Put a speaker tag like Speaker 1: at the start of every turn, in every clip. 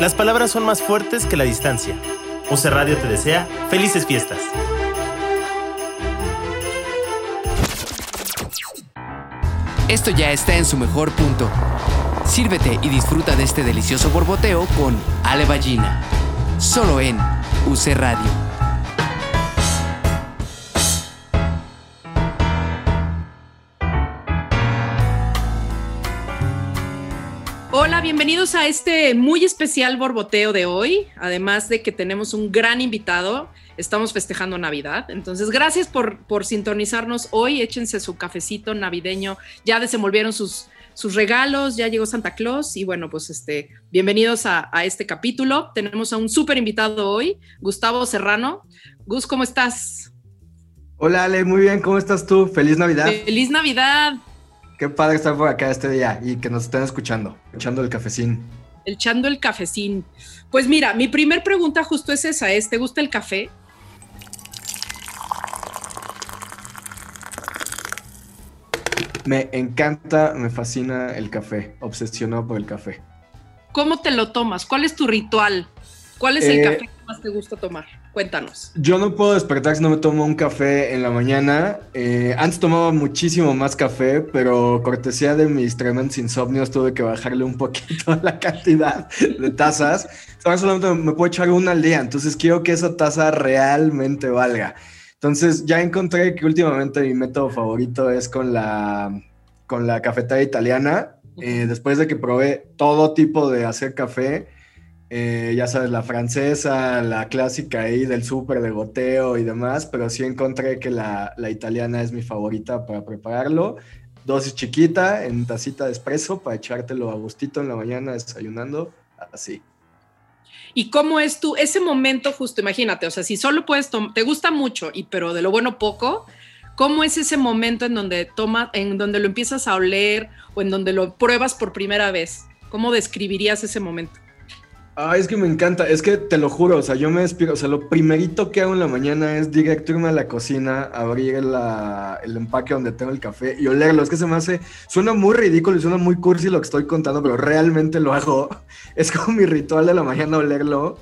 Speaker 1: Las palabras son más fuertes que la distancia. UC Radio te desea felices fiestas.
Speaker 2: Esto ya está en su mejor punto. Sírvete y disfruta de este delicioso borboteo con Ale Ballina. Solo en UC Radio.
Speaker 3: Bienvenidos a este muy especial borboteo de hoy. Además de que tenemos un gran invitado, estamos festejando Navidad. Entonces, gracias por, por sintonizarnos hoy. Échense su cafecito navideño. Ya desenvolvieron sus, sus regalos, ya llegó Santa Claus y bueno, pues este, bienvenidos a, a este capítulo. Tenemos a un súper invitado hoy, Gustavo Serrano. Gus, ¿cómo estás?
Speaker 4: Hola Ale, muy bien, ¿cómo estás tú? Feliz Navidad.
Speaker 3: Feliz Navidad.
Speaker 4: Qué padre estar por acá este día y que nos estén escuchando, echando el cafecín.
Speaker 3: Echando el cafecín. Pues mira, mi primer pregunta justo es esa, es, ¿te gusta el café?
Speaker 4: Me encanta, me fascina el café, obsesionado por el café.
Speaker 3: ¿Cómo te lo tomas? ¿Cuál es tu ritual? ¿Cuál es el
Speaker 4: Eh,
Speaker 3: café que más te gusta tomar? Cuéntanos.
Speaker 4: Yo no puedo despertar si no me tomo un café en la mañana. Eh, antes tomaba muchísimo más café, pero cortesía de mis tremendos insomnios tuve que bajarle un poquito la cantidad de tazas. Ahora solamente me puedo echar una al día, entonces quiero que esa taza realmente valga. Entonces ya encontré que últimamente mi método favorito es con la, con la cafetera italiana. Eh, después de que probé todo tipo de hacer café, eh, ya sabes, la francesa, la clásica ahí del súper de goteo y demás, pero sí encontré que la, la italiana es mi favorita para prepararlo. Dosis chiquita en tacita de espresso para echártelo a gustito en la mañana desayunando, así.
Speaker 3: ¿Y cómo es tú ese momento justo? Imagínate, o sea, si solo puedes te gusta mucho, y pero de lo bueno poco, ¿cómo es ese momento en donde toma, en donde lo empiezas a oler o en donde lo pruebas por primera vez? ¿Cómo describirías ese momento?
Speaker 4: Es que me encanta, es que te lo juro, o sea, yo me despierto, o sea, lo primerito que hago en la mañana es directo irme a la cocina, abrir la- el empaque donde tengo el café y olerlo. Es que se me hace, suena muy ridículo y suena muy cursi lo que estoy contando, pero realmente lo hago. Es como mi ritual de la mañana olerlo.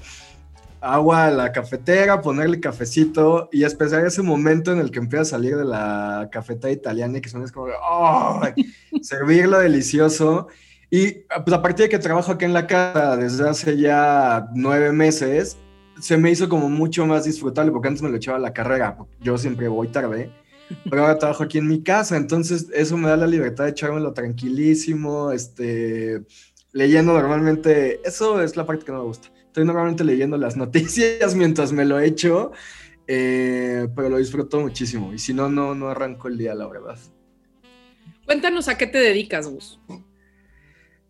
Speaker 4: Agua a la cafetera, ponerle cafecito y esperar ese momento en el que empieza a salir de la cafetera italiana y que suena como, ¡ay! servirlo delicioso. Y pues a partir de que trabajo aquí en la casa desde hace ya nueve meses, se me hizo como mucho más disfrutable, porque antes me lo echaba a la carrera, yo siempre voy tarde, pero ahora trabajo aquí en mi casa, entonces eso me da la libertad de echármelo tranquilísimo, este, leyendo normalmente, eso es la parte que no me gusta, estoy normalmente leyendo las noticias mientras me lo echo, eh, pero lo disfruto muchísimo, y si no, no, no arranco el día, la verdad.
Speaker 3: Cuéntanos a qué te dedicas, Gus.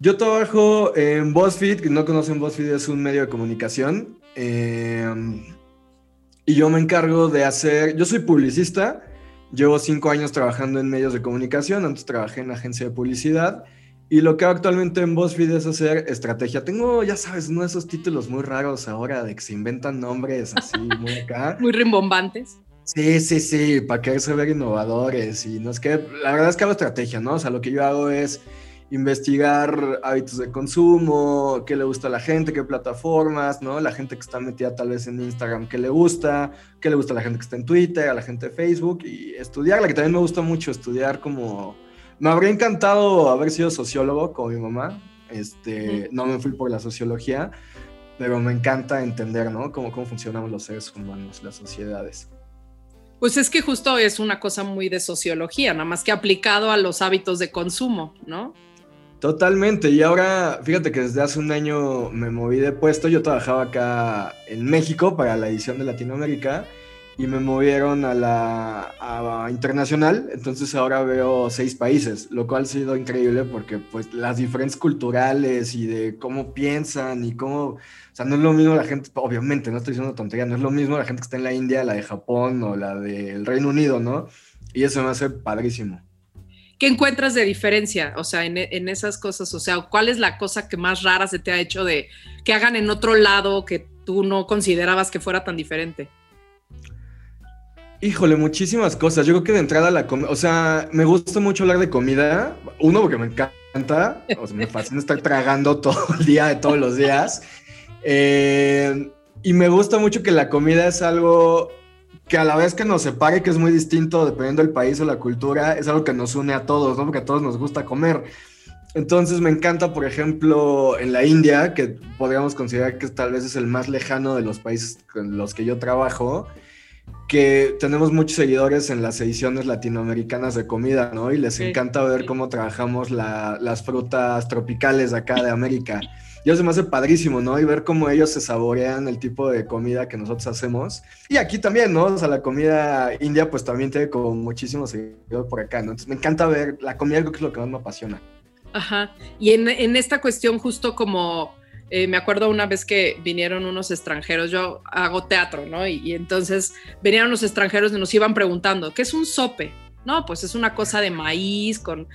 Speaker 4: Yo trabajo en BuzzFeed, que no conocen BuzzFeed, es un medio de comunicación. eh, y yo me encargo de hacer, yo soy publicista, llevo cinco años trabajando en medios de comunicación, antes trabajé en agencia de publicidad. Y lo que hago actualmente en BuzzFeed es hacer estrategia. Tengo, ya sabes, uno de esos títulos muy raros ahora de que se inventan nombres así muy acá.
Speaker 3: Muy rimbombantes.
Speaker 4: Sí, sí, sí, para quererse ver innovadores. Y no es que, la verdad es que hago estrategia, ¿no? O sea, lo que yo hago es investigar hábitos de consumo, qué le gusta a la gente, qué plataformas, ¿no? La gente que está metida tal vez en Instagram, qué le gusta, qué le gusta a la gente que está en Twitter, a la gente de Facebook y estudiarla, que también me gusta mucho estudiar como... Me habría encantado haber sido sociólogo como mi mamá, este, no me fui por la sociología, pero me encanta entender, ¿no? Cómo, cómo funcionamos los seres humanos, las sociedades.
Speaker 3: Pues es que justo es una cosa muy de sociología, nada más que aplicado a los hábitos de consumo, ¿no?
Speaker 4: Totalmente, y ahora fíjate que desde hace un año me moví de puesto, yo trabajaba acá en México para la edición de Latinoamérica y me movieron a la a internacional, entonces ahora veo seis países, lo cual ha sido increíble porque pues las diferencias culturales y de cómo piensan y cómo, o sea, no es lo mismo la gente, obviamente, no estoy diciendo tontería, no es lo mismo la gente que está en la India, la de Japón o la del Reino Unido, ¿no? Y eso me hace padrísimo.
Speaker 3: ¿Qué encuentras de diferencia? O sea, en, esas cosas, o sea, ¿cuál es la cosa que más rara se te ha hecho de que hagan en otro lado que tú no considerabas que fuera tan diferente?
Speaker 4: Híjole, muchísimas cosas. Yo creo que de entrada la comida, o sea, me gusta mucho hablar de comida. Uno, porque me encanta, o sea, me fascina estar tragando todo el día, de todos los días. Eh, y me gusta mucho que la comida es algo que a la vez que nos separe, que es muy distinto dependiendo del país o la cultura, es algo que nos une a todos, ¿no? Porque a todos nos gusta comer. Entonces me encanta, por ejemplo, en la India, que podríamos considerar que tal vez es el más lejano de los países con los que yo trabajo, que tenemos muchos seguidores en las ediciones latinoamericanas de comida, ¿no? Y les encanta ver cómo trabajamos las frutas tropicales de acá de América. Y eso me hace padrísimo, ¿no? Y ver cómo ellos se saborean el tipo de comida que nosotros hacemos. Y aquí también, ¿no? O sea, la comida india, pues también tiene como muchísimos seguidores por acá, ¿no? Entonces me encanta ver la comida, algo que es lo que más me apasiona.
Speaker 3: Ajá. Y en, en esta cuestión, justo como eh, me acuerdo una vez que vinieron unos extranjeros, yo hago teatro, ¿no? Y, y, entonces venían unos extranjeros y nos iban preguntando, ¿qué es un sope? No, pues es una cosa de maíz con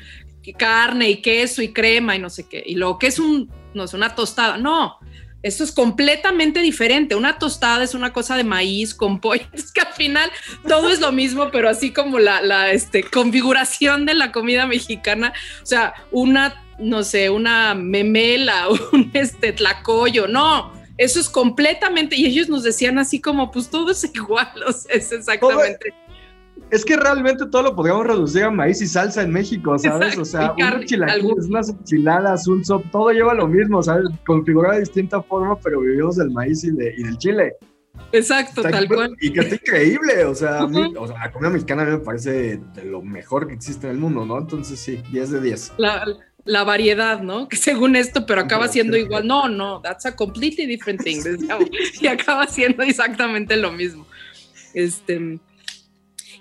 Speaker 3: carne y queso y crema y no sé qué. Y luego, ¿qué es un, no es una tostada? No, esto es completamente diferente. Una tostada es una cosa de maíz con pollo. Es que al final todo es lo mismo, pero así como la, la este, configuración de la comida mexicana. O sea, una, no sé, una memela, un este, tlacoyo. No, eso es completamente. Y ellos nos decían así como, pues todo es igual. O sea, es exactamente
Speaker 4: es que realmente todo lo podríamos reducir a maíz y salsa en México, ¿sabes? o sea, unos chilaquiles, unas enchiladas, un sop, todo lleva lo mismo, ¿sabes? Configurado de distinta forma, pero vivimos del maíz y, del chile.
Speaker 3: Exacto, tal cual.
Speaker 4: Y que está increíble, o sea, o sea, la comida mexicana a mí me parece de lo mejor que existe en el mundo, ¿no? Entonces sí, 10 de 10.
Speaker 3: La, la variedad, ¿no? Que según esto, pero acaba siendo igual. No, no, that's a completely different thing. y acaba siendo exactamente lo mismo. Este,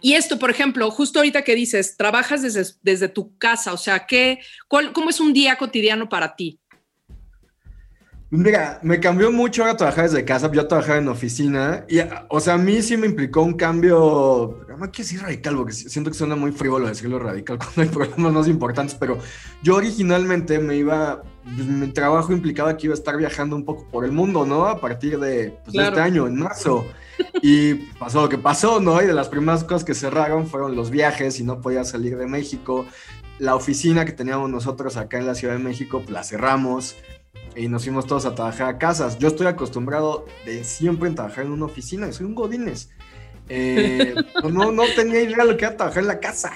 Speaker 3: y esto, por ejemplo, justo ahorita que dices, trabajas desde, desde tu casa, o sea, ¿qué, cuál, ¿cómo es un día cotidiano para ti?
Speaker 4: Mira, me cambió mucho ahora trabajar desde casa. Yo trabajaba en oficina y, o sea, a mí sí me implicó un cambio. No quiero decir radical porque siento que suena muy frívolo decirlo radical cuando hay problemas más importantes, pero yo originalmente me iba. Pues, mi trabajo implicaba que iba a estar viajando un poco por el mundo, ¿no? A partir de, pues, de este año, en marzo. Y pasó lo que pasó, ¿no? Y de las primeras cosas que cerraron fueron los viajes y no podía salir de México. La oficina que teníamos nosotros acá en la Ciudad de México, pues la cerramos y nos fuimos todos a trabajar a casas. Yo estoy acostumbrado de siempre en trabajar en una oficina, soy un godines. Eh, no, no tenía idea de lo que era trabajar en la casa.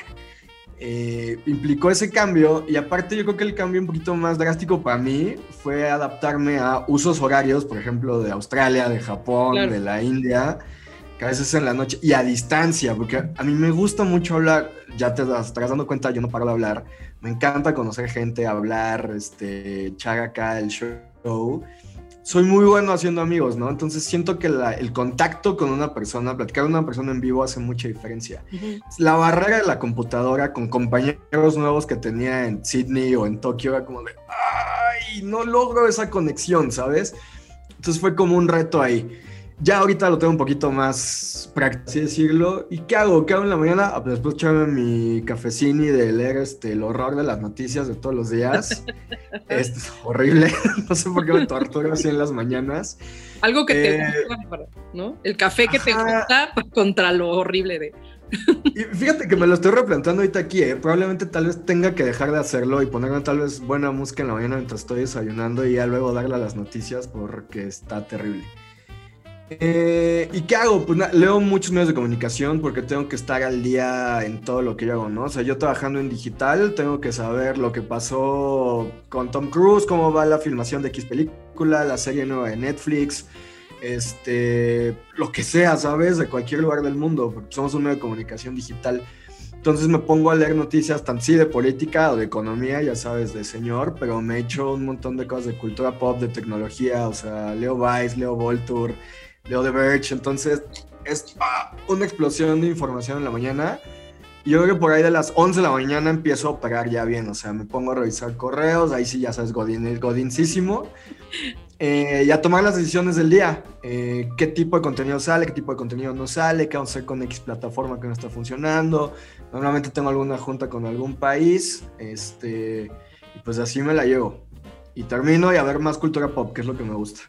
Speaker 4: Eh, implicó ese cambio y aparte yo creo que el cambio un poquito más drástico para mí fue adaptarme a usos horarios, por ejemplo, de Australia, de Japón, de la India, que a veces en la noche y a distancia, porque a mí me gusta mucho hablar, ya te estás dando cuenta, yo no paro de hablar, me encanta conocer gente, hablar, este, echar acá el show soy muy bueno haciendo amigos, ¿no? Entonces siento que el contacto con una persona, platicar con una persona en vivo hace mucha diferencia. La barrera de la computadora con compañeros nuevos que tenía en Sydney o en Tokio era como de, ay, no logro esa conexión, ¿sabes? Entonces fue como un reto ahí. Ya ahorita lo tengo un poquito más práctico, así decirlo. ¿Y qué hago? ¿Qué hago en la mañana? Ah, pues después echarme mi cafecini de leer este, el horror de las noticias de todos los días. Es horrible. no sé por qué me torturo así en las mañanas.
Speaker 3: Algo que te eh, gusta, ¿no? El café que te gusta contra lo horrible de...
Speaker 4: y fíjate que me lo estoy replanteando ahorita aquí, ¿eh? probablemente tal vez tenga que dejar de hacerlo y ponerme tal vez buena música en la mañana mientras estoy desayunando y ya luego darle a las noticias porque está terrible. Eh, ¿Y qué hago? Pues leo muchos medios de comunicación porque tengo que estar al día en todo lo que yo hago, ¿no? O sea, yo trabajando en digital tengo que saber lo que pasó con Tom Cruise, cómo va la filmación de X película, la serie nueva de Netflix, este, lo que sea, ¿sabes? De cualquier lugar del mundo, porque somos un medio de comunicación digital. Entonces me pongo a leer noticias tan sí de política o de economía, ya sabes, de señor, pero me echo un montón de cosas de cultura pop, de tecnología, o sea, leo Vice, leo Volture Leo The Verge, entonces es ah, una explosión de información en la mañana. Y yo creo que por ahí de las 11 de la mañana empiezo a operar ya bien, o sea, me pongo a revisar correos, ahí sí ya sabes, Godín, el Godincísimo, eh, y a tomar las decisiones del día, eh, qué tipo de contenido sale, qué tipo de contenido no sale, qué vamos a hacer con X plataforma que no está funcionando, normalmente tengo alguna junta con algún país, este, y pues así me la llevo. Y termino y a ver más cultura pop, que es lo que me gusta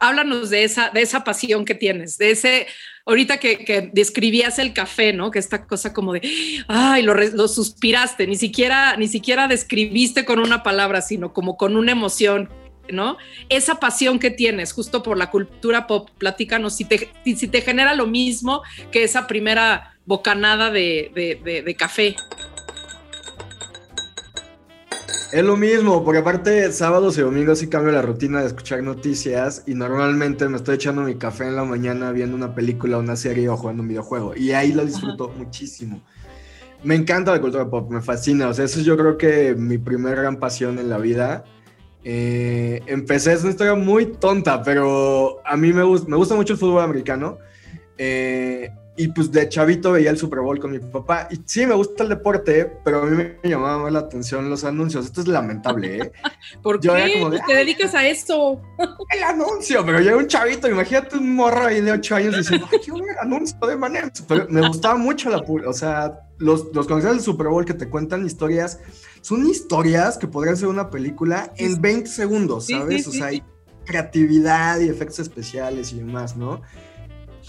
Speaker 3: háblanos de esa, de esa pasión que tienes, de ese, ahorita que, describías el café, ¿no? Que esta cosa como de, ay, lo, suspiraste, ni siquiera, ni siquiera describiste con una palabra, sino como con una emoción. ¿no? Esa pasión que tienes justo por la cultura pop, platícanos si te, si te genera lo mismo que esa primera bocanada de, café.
Speaker 4: Es lo mismo, porque aparte sábados y domingos sí cambio la rutina de escuchar noticias y normalmente me estoy echando mi café en la mañana viendo una película, una serie o jugando un videojuego y ahí lo disfruto muchísimo. Me encanta la cultura pop, me fascina, o sea, eso es yo creo que mi primera gran pasión en la vida. Eh, empecé, es una historia muy tonta, pero a mí me, me gusta mucho el fútbol americano. Eh, y pues de chavito veía el Super Bowl con mi papá. Y sí, me gusta el deporte, pero a mí me llamaba más la atención los anuncios. Esto es lamentable, ¿eh?
Speaker 3: ¿Por qué? Como te dedicas a esto.
Speaker 4: El anuncio, pero yo era un chavito. Imagínate un morro ahí de 8 años diciendo, ay, qué el anuncio de manera. Pero me gustaba mucho la. O sea, los, los comerciales del Super Bowl que te cuentan historias, son historias que podrían ser una película en 20 segundos, ¿sabes? o sea, hay creatividad y efectos especiales y demás, ¿no?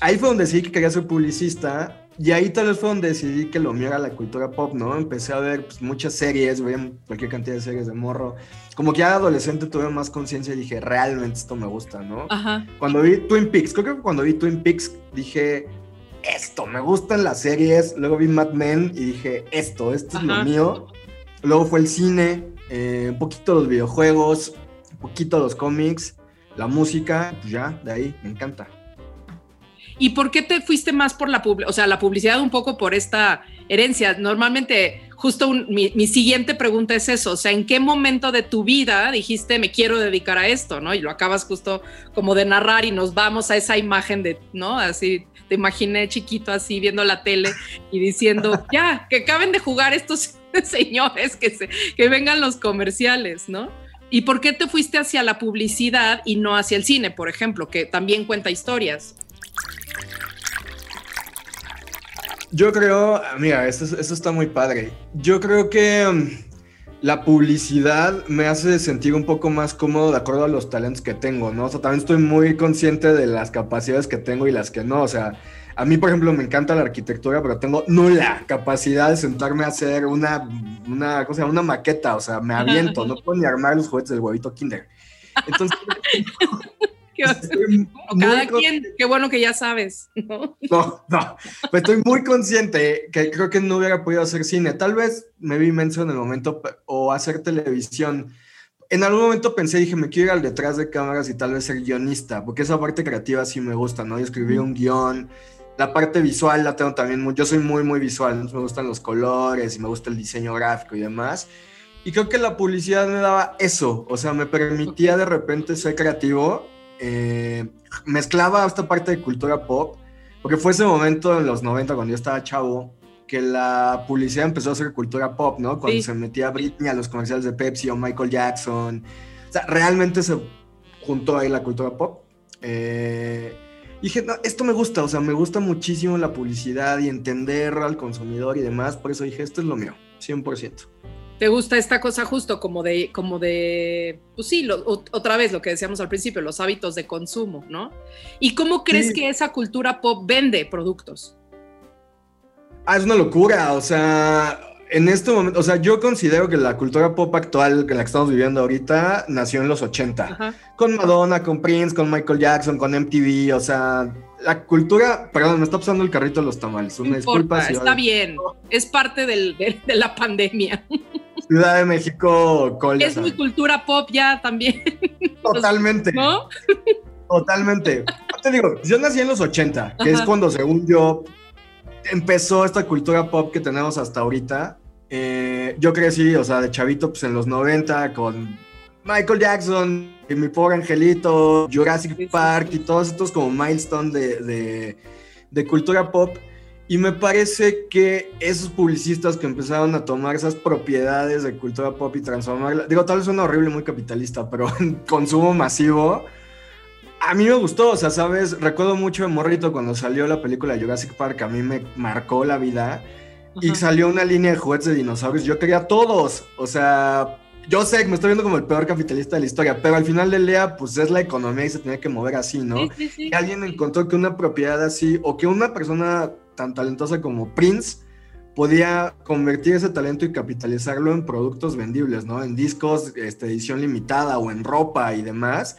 Speaker 4: Ahí fue donde decidí que quería ser publicista. Y ahí tal vez fue donde decidí que lo mío era la cultura pop, ¿no? Empecé a ver pues, muchas series, veía cualquier cantidad de series de morro. Como que ya adolescente tuve más conciencia y dije, realmente esto me gusta, ¿no? Ajá. Cuando vi Twin Peaks, creo que cuando vi Twin Peaks dije, esto, me gustan las series. Luego vi Mad Men y dije, esto, esto es lo mío. Luego fue el cine, eh, un poquito los videojuegos, un poquito los cómics, la música, pues ya, de ahí, me encanta.
Speaker 3: ¿Y por qué te fuiste más por la publicidad? O sea, la publicidad un poco por esta herencia. Normalmente, justo mi, siguiente pregunta es eso. O sea, ¿en qué momento de tu vida dijiste me quiero dedicar a esto? ¿No? Y lo acabas justo como de narrar y nos vamos a esa imagen de, ¿no? Así te imaginé chiquito así viendo la tele y diciendo, ya, que acaben de jugar estos señores, que, se, que vengan los comerciales, ¿no? ¿Y por qué te fuiste hacia la publicidad y no hacia el cine, por ejemplo, que también cuenta historias?
Speaker 4: Yo creo, mira, esto, está muy padre. Yo creo que um, la publicidad me hace sentir un poco más cómodo de acuerdo a los talentos que tengo, ¿no? O sea, también estoy muy consciente de las capacidades que tengo y las que no. O sea, a mí, por ejemplo, me encanta la arquitectura, pero tengo nula capacidad de sentarme a hacer una, una, cosa, una maqueta. O sea, me aviento, no puedo ni armar los juguetes del huevito Kinder. Entonces,
Speaker 3: Cada quien, qué bueno que ya sabes. ¿no?
Speaker 4: no, no, pues estoy muy consciente que creo que no hubiera podido hacer cine. Tal vez me vi inmenso en el momento o hacer televisión. En algún momento pensé, dije, me quiero ir al detrás de cámaras y tal vez ser guionista, porque esa parte creativa sí me gusta, ¿no? Y escribir un guion. La parte visual la tengo también muy, yo soy muy, muy visual, me gustan los colores y me gusta el diseño gráfico y demás. Y creo que la publicidad me daba eso, o sea, me permitía de repente ser creativo eh, mezclaba esta parte de cultura pop, porque fue ese momento en los 90 cuando yo estaba chavo, que la publicidad empezó a ser cultura pop, ¿no? Cuando se metía Britney a los comerciales de Pepsi o Michael Jackson. O sea, realmente se juntó ahí la cultura pop. Eh, dije, no, esto me gusta, o sea, me gusta muchísimo la publicidad y entender al consumidor y demás. Por eso dije, esto es lo mío, 100%
Speaker 3: te gusta esta cosa justo como de, como de, pues sí, otra vez lo que decíamos al principio, los hábitos de consumo, ¿no? ¿Y cómo crees que esa cultura pop vende productos?
Speaker 4: Ah, es una locura, o sea, en este momento, o sea, yo considero que la cultura pop actual, que la que estamos viviendo ahorita, nació en los 80, con Madonna, con Prince, con Michael Jackson, con MTV, o sea, la cultura, perdón, me está pasando el carrito de los tamales, una disculpa.
Speaker 3: está bien, es parte de, la pandemia.
Speaker 4: Ciudad de México,
Speaker 3: Es mi cultura pop ya también.
Speaker 4: Totalmente. ¿No? Totalmente. Te digo, yo nací en los 80, que es cuando, según yo, empezó esta cultura pop que tenemos hasta ahorita. Eh, yo crecí, o sea, de chavito, pues en los 90 con Michael Jackson, y mi pobre angelito, Jurassic Park y todos estos como milestones de, de cultura pop. Y me parece que esos publicistas que empezaron a tomar esas propiedades de cultura pop y transformarla, digo, tal vez suena horrible, muy capitalista, pero en consumo masivo, a mí me gustó, o sea, sabes, recuerdo mucho de Morrito cuando salió la película Jurassic Park, a mí me marcó la vida. Y salió una línea de juguetes de dinosaurios, yo quería todos, o sea, yo sé que me estoy viendo como el peor capitalista de la historia, pero al final del día, pues es la economía y se tiene que mover así, ¿no? Y alguien encontró que una propiedad así, o que una persona tan talentosa como Prince podía convertir ese talento y capitalizarlo en productos vendibles, ¿no? En discos, este, edición limitada o en ropa y demás.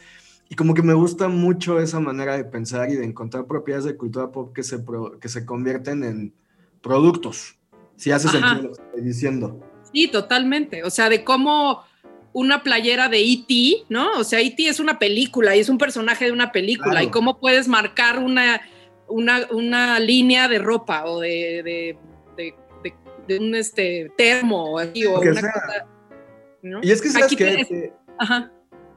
Speaker 4: Y como que me gusta mucho esa manera de pensar y de encontrar propiedades de cultura pop que se, que se convierten en productos. Si hace sentido lo que estoy diciendo.
Speaker 3: Sí, totalmente. O sea, de cómo una playera de E.T., ¿no? O sea, E.T. es una película y es un personaje de una película. Y cómo puedes marcar una, una, línea de ropa o de, de, un este, termo o, así, o una cosa,
Speaker 4: Y es que sabes que... Ajá.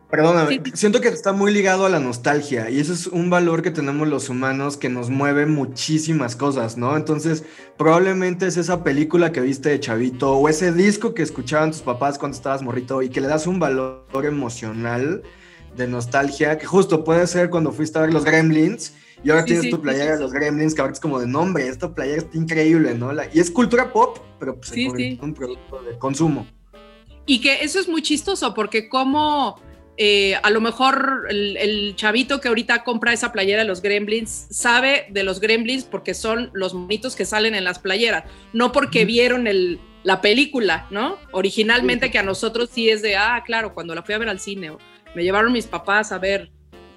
Speaker 4: Perdóname, siento que está muy ligado a la nostalgia y ese es un valor que tenemos los humanos que nos mueve muchísimas cosas, ¿no? Entonces, probablemente es esa película que viste de chavito o ese disco que escuchaban tus papás cuando estabas morrito y que le das un valor emocional de nostalgia, que justo puede ser cuando fuiste a ver los Gremlins y ahora tienes tu playera de los Gremlins, que ahora es como de nombre, esta playera está increíble, ¿no? y es cultura pop, pero pues se un producto de consumo.
Speaker 3: Y que eso es muy chistoso porque como eh, a lo mejor el, chavito que ahorita compra esa playera de los Gremlins sabe de los Gremlins porque son los monitos que salen en las playeras, no porque vieron el, la película, ¿no? Originalmente que a nosotros sí es de, ah, claro, cuando la fui a ver al cine, me llevaron mis papás a ver,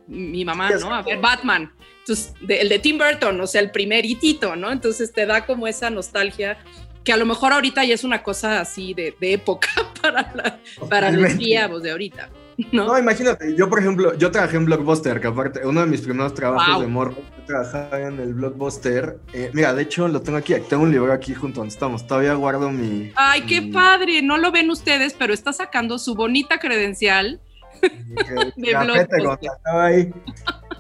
Speaker 3: mi mamá, ¿no? A ver Batman. Entonces, el de Tim Burton, o sea, el primer hitito, ¿no? Entonces te da como esa nostalgia que a lo mejor ahorita ya es una cosa así de, época para, para los tiempos de ahorita. ¿no?
Speaker 4: imagínate, yo por ejemplo, yo trabajé en Blockbuster, que aparte, uno de mis primeros trabajos de morro, yo trabajaba en el Blockbuster. Eh, mira, de hecho lo tengo aquí, tengo un libro aquí junto donde estamos, todavía guardo mi...
Speaker 3: Ay, qué padre, no lo ven ustedes, pero está sacando su bonita credencial de Blockbuster.
Speaker 4: Ahí.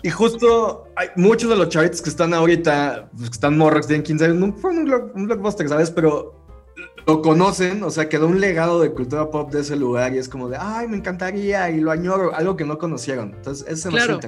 Speaker 4: Y justo hay muchos de los chavitos que están ahorita, pues, que están morros, tienen 15 años, no fue un, un blockbuster, ¿sabes? Pero lo conocen, o sea, quedó un legado de cultura pop de ese lugar y es como de, ay, me encantaría y lo añoro, algo que no conocieron. Entonces, ese claro.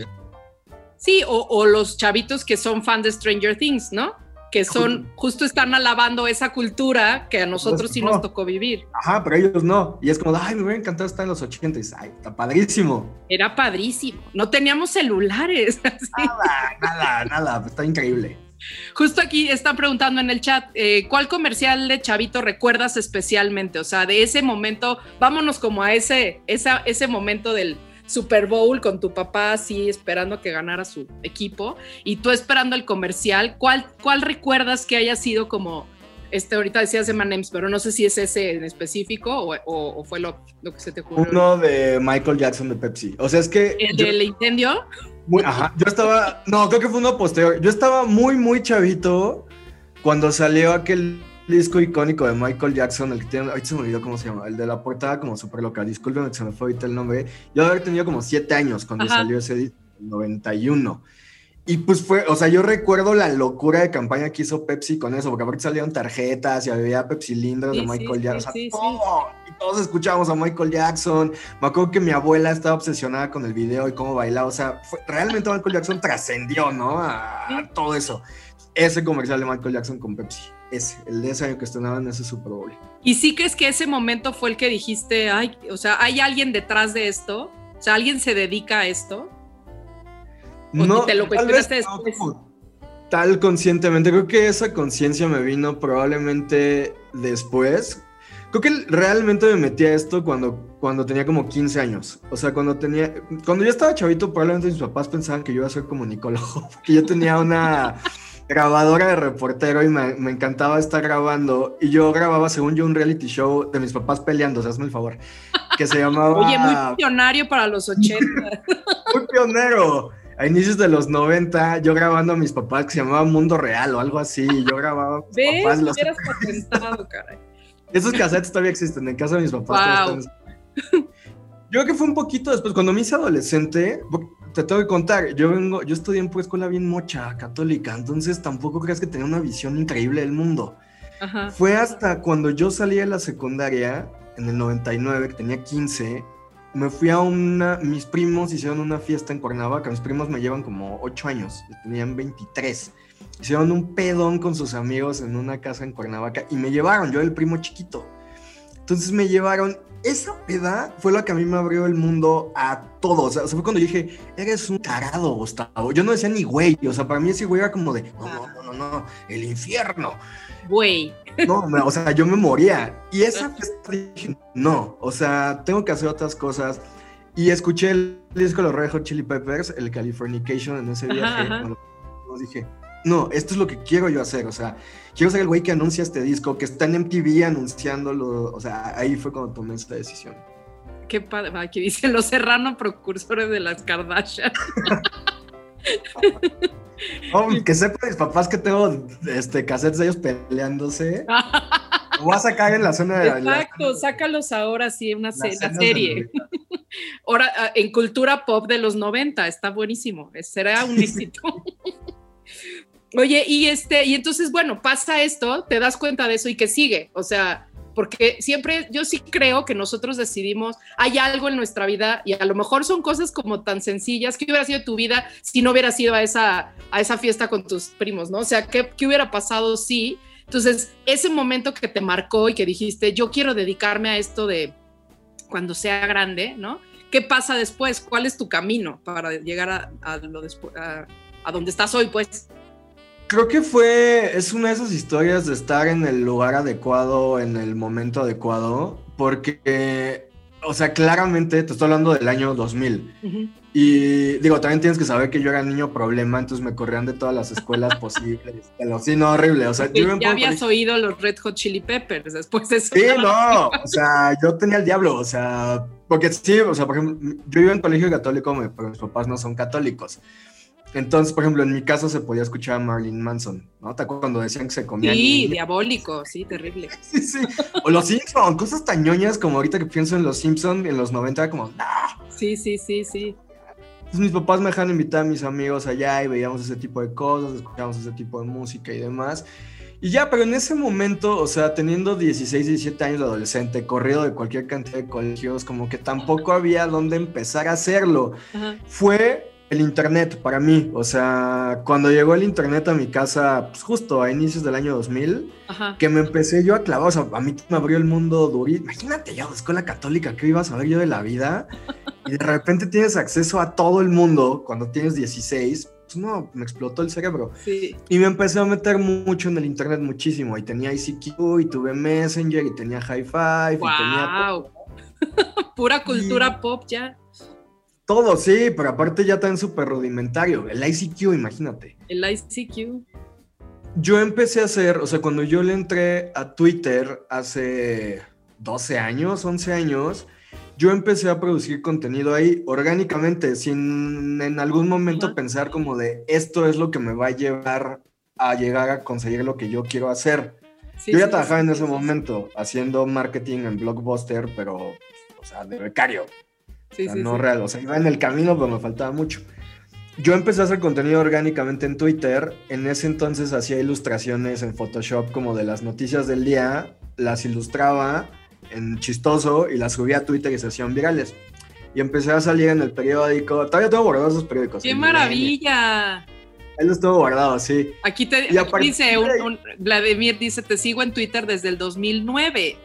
Speaker 3: Sí, o, los chavitos que son fans de Stranger Things, ¿no? Que son, justo están alabando esa cultura que a nosotros sí nos tocó vivir.
Speaker 4: Ajá, pero ellos no. Y es como, ay, me hubiera encantado estar en los 80 y ay, está padrísimo.
Speaker 3: Era padrísimo. No teníamos celulares.
Speaker 4: Nada, nada, nada, está increíble.
Speaker 3: Justo aquí están preguntando en el chat, eh, ¿cuál comercial de Chavito recuerdas especialmente? O sea, de ese momento, vámonos como a ese, ese momento del Super Bowl con tu papá así esperando que ganara su equipo y tú esperando el comercial. ¿Cuál, cuál recuerdas que haya sido como, este, ahorita decías Emanems, pero no sé si es ese en específico o, fue lo, lo, que se te ocurrió?
Speaker 4: Uno de Michael Jackson de Pepsi. O sea, es que...
Speaker 3: ¿El del incendio?
Speaker 4: ajá, yo estaba, no, creo que fue uno posterior. Yo estaba muy, muy chavito cuando salió aquel disco icónico de Michael Jackson, el que tiene, ahorita se me olvidó cómo se llama, el de la portada como súper local, disculpen que se me fue ahorita el nombre. Yo había tenido como siete años cuando salió ese disco, 91. Y pues fue, o sea, yo recuerdo la locura de campaña que hizo Pepsi con eso, porque aparte salieron tarjetas y había Pepsi Lindros de Michael Jackson. y todos escuchábamos a Michael Jackson. Me acuerdo que mi abuela estaba obsesionada con el video y cómo bailaba. O sea, realmente Michael Jackson trascendió, ¿no? A, todo eso. Ese comercial de Michael Jackson con Pepsi. Ese, el de ese año que estrenaban ese Super Bowl.
Speaker 3: ¿Y sí crees que ese momento fue el que dijiste, ay, o sea, hay alguien detrás de esto? O sea, ¿alguien se dedica a esto?
Speaker 4: no, te lo cuestionaste tal conscientemente. Creo que esa conciencia me vino probablemente después. Creo que realmente me metí a esto cuando, cuando tenía como 15 años. O sea, cuando tenía. Cuando yo estaba chavito, probablemente mis papás pensaban que yo iba a ser comunicólogo. Porque yo tenía una grabadora de reportero y me, me, encantaba estar grabando. Y yo grababa, según yo, un reality show de mis papás peleando, o sea, hazme el favor. Que se llamaba.
Speaker 3: Oye, muy pionario para los 80.
Speaker 4: muy pionero a inicios de los 90, yo grabando a mis papás que se llamaba Mundo Real o algo así, yo grababa a
Speaker 3: mis papás. Los... patentado, caray.
Speaker 4: Esos cassettes todavía existen en casa de mis papás. Yo creo que fue un poquito después, cuando me hice adolescente, te tengo que contar, yo vengo, yo estudié en escuela bien mocha, católica, entonces tampoco creas que tenía una visión increíble del mundo. Fue hasta cuando yo salí de la secundaria, en el 99, que tenía 15, me fui a una, mis primos hicieron una fiesta en Cuernavaca, mis primos me llevan como 8 años, tenían 23. Hicieron un pedón con sus amigos en una casa en Cuernavaca y me llevaron, yo era el primo chiquito. Entonces me llevaron esa peda fue lo que a mí me abrió el mundo a todos. O sea, fue cuando dije, eres un tarado, Gustavo. Yo no decía ni güey. O sea, para mí ese güey era como de, no, no, no, no, no el infierno.
Speaker 3: Güey.
Speaker 4: No, o sea, yo me moría. Y esa fiesta dije, no, o sea, tengo que hacer otras cosas. Y escuché el disco de los Red Hot Chili Peppers, el Californication, en ese viaje. Ajá, ajá. dije, no, esto es lo que quiero yo hacer, o sea, quiero ser el güey que anuncia este disco, que está en MTV anunciándolo, o sea, ahí fue cuando tomé esta decisión.
Speaker 3: Qué padre, aquí dice los serrano precursores de las Kardashian.
Speaker 4: oh, que sepan mis papás que tengo este, cassettes de ellos peleándose. voy a sacar en la zona
Speaker 3: de Exacto, sácalos ahora, sí, una la serie. ahora, ah, en cultura pop de los 90, está buenísimo, será un éxito. Oye, y este, y entonces, bueno, pasa esto, te das cuenta de eso y que sigue, o sea, porque siempre yo sí creo que nosotros decidimos, hay algo en nuestra vida y a lo mejor son cosas como tan sencillas, ¿qué hubiera sido tu vida si no hubieras ido a esa, a esa fiesta con tus primos, ¿no? O sea, ¿qué, qué hubiera pasado si? Entonces, ese momento que te marcó y que dijiste, yo quiero dedicarme a esto de cuando sea grande, ¿no? ¿Qué pasa después? ¿Cuál es tu camino para llegar a, a lo a, a donde estás hoy, pues?
Speaker 4: Creo que fue, es una de esas historias de estar en el lugar adecuado, en el momento adecuado, porque, o sea, claramente te estoy hablando del año 2000. Y digo, también tienes que saber que yo era niño problema, entonces me corrían de todas las escuelas posibles. Pero sí, no, horrible. O sea,
Speaker 3: yo ya habías oído los Red Hot Chili Peppers después de eso.
Speaker 4: Sí, no, o sea, yo tenía el diablo, o sea, porque sí, o sea, por ejemplo, yo vivo en colegio católico, pero mis papás no son católicos. Entonces, por ejemplo, en mi caso se podía escuchar a Marilyn Manson, ¿no? ¿Te acuerdas cuando decían que se comían?
Speaker 3: Sí, diabólico, sí, terrible.
Speaker 4: sí, sí. O los Simpsons, cosas tañoñas como ahorita que pienso en los Simpsons en los 90, como, ¡no!
Speaker 3: Sí, sí, sí, sí.
Speaker 4: Entonces mis papás me dejan invitar a mis amigos allá y veíamos ese tipo de cosas, escuchábamos ese tipo de música y demás. Y ya, pero en ese momento, o sea, teniendo 16, 17 años de adolescente, corrido de cualquier cantidad de colegios, como que tampoco había dónde empezar a hacerlo. Fue el internet para mí, o sea, cuando llegó el internet a mi casa, pues justo a inicios del año 2000, que me empecé yo a clavar, o sea, a mí me abrió el mundo durísimo. Imagínate yo, escuela católica, ¿qué iba a saber yo de la vida? Y de repente tienes acceso a todo el mundo cuando tienes 16, pues no, me explotó el cerebro. Sí. Y me empecé a meter mucho en el internet, muchísimo. Y tenía ICQ, y tuve Messenger, y tenía High Five, y tenía...
Speaker 3: Pura cultura pop ya.
Speaker 4: Todo, sí, pero aparte ya tan súper rudimentario. El ICQ, imagínate.
Speaker 3: El ICQ.
Speaker 4: Yo empecé a hacer, o sea, cuando yo le entré a Twitter hace 12 años, 11 años, yo empecé a producir contenido ahí orgánicamente, sin en algún momento pensar como de esto es lo que me va a llevar a llegar a conseguir lo que yo quiero hacer. yo ya trabajaba en ese momento haciendo marketing en Blockbuster, pero, o sea, de becario. Sí, no real, o sea, iba en el camino, pero me faltaba mucho. Yo empecé a hacer contenido orgánicamente en Twitter. En ese entonces hacía ilustraciones en Photoshop como de las noticias del día, las ilustraba en chistoso y las subía a Twitter y se hacían virales. Y empecé a salir en el periódico. Todavía tengo guardados esos periódicos.
Speaker 3: ¡Qué maravilla!
Speaker 4: Ahí los tengo guardados, sí.
Speaker 3: Aquí te dice, Vladimir dice, te sigo en Twitter desde el 2009.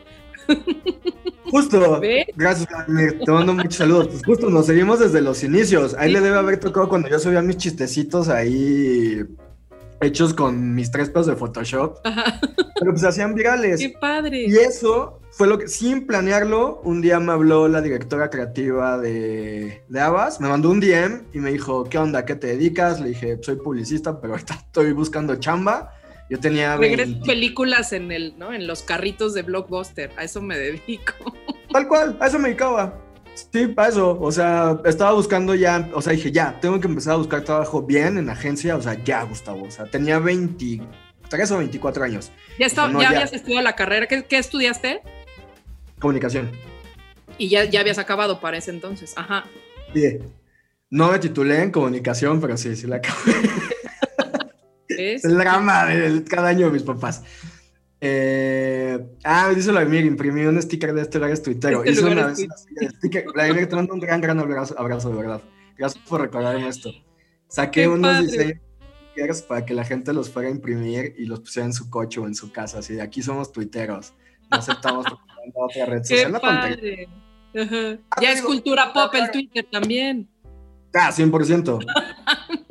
Speaker 4: Justo. Gracias, Te mando muchos saludos. Pues justo nos seguimos desde los inicios. Ahí le debe haber tocado cuando yo subía mis chistecitos ahí hechos con mis tres pesos de Photoshop. Pero pues hacían virales.
Speaker 3: Qué padre.
Speaker 4: Y eso fue lo que, sin planearlo, un día me habló la directora creativa de, de Abbas, me mandó un DM y me dijo, ¿qué onda? ¿Qué te dedicas? Le dije, soy publicista, pero ahorita estoy buscando chamba. Yo tenía.
Speaker 3: Regreso películas en el, ¿no? En los carritos de Blockbuster. A eso me dedico.
Speaker 4: Tal cual, a eso me dedicaba. Sí, para eso. O sea, estaba buscando ya, o sea, dije, ya, tengo que empezar a buscar trabajo bien en agencia. O sea, ya, Gustavo. O sea, tenía 23 o 24 años.
Speaker 3: Ya, está, ya, habías estudiado la carrera. ¿Qué, estudiaste?
Speaker 4: Comunicación.
Speaker 3: Y ya, ya habías acabado para ese entonces. Ajá.
Speaker 4: Sí. No me titulé en comunicación, pero sí, sí la acabé. Es el drama de cada año de mis papás. Eh, ah, dice Vladimir, imprimí un sticker de este lugar es tuitero. Este Hizo una vez sticker. Vladimir, te mando un gran, gran abrazo, abrazo, de verdad. Gracias por recordarme esto. Saqué unos diseños para que la gente los fuera a imprimir y los pusiera en su coche o en su casa. Así de aquí somos tuiteros. no aceptamos otra red
Speaker 3: social. Qué padre. Ah, ya es cultura pop el Twitter también.
Speaker 4: Ah, 100%.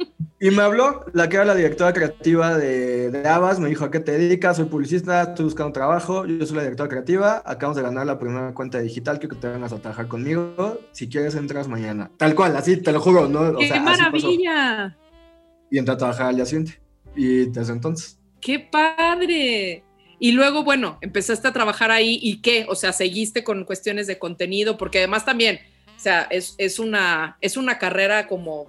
Speaker 4: Y me habló la que era la directora creativa de, de Abas, me dijo, ¿a qué te dedicas? Soy publicista, estoy buscando trabajo, yo soy la directora creativa, acabamos de ganar la primera cuenta digital, quiero que te vengas a trabajar conmigo, si quieres entras mañana. Tal cual, así, te lo juro, ¿no?
Speaker 3: ¡Qué maravilla!
Speaker 4: Y entré a trabajar al día siguiente, y desde entonces.
Speaker 3: ¡Qué padre! Y luego, bueno, empezaste a trabajar ahí y qué, o sea, seguiste con cuestiones de contenido, porque además también, o sea, es, es una, es una carrera como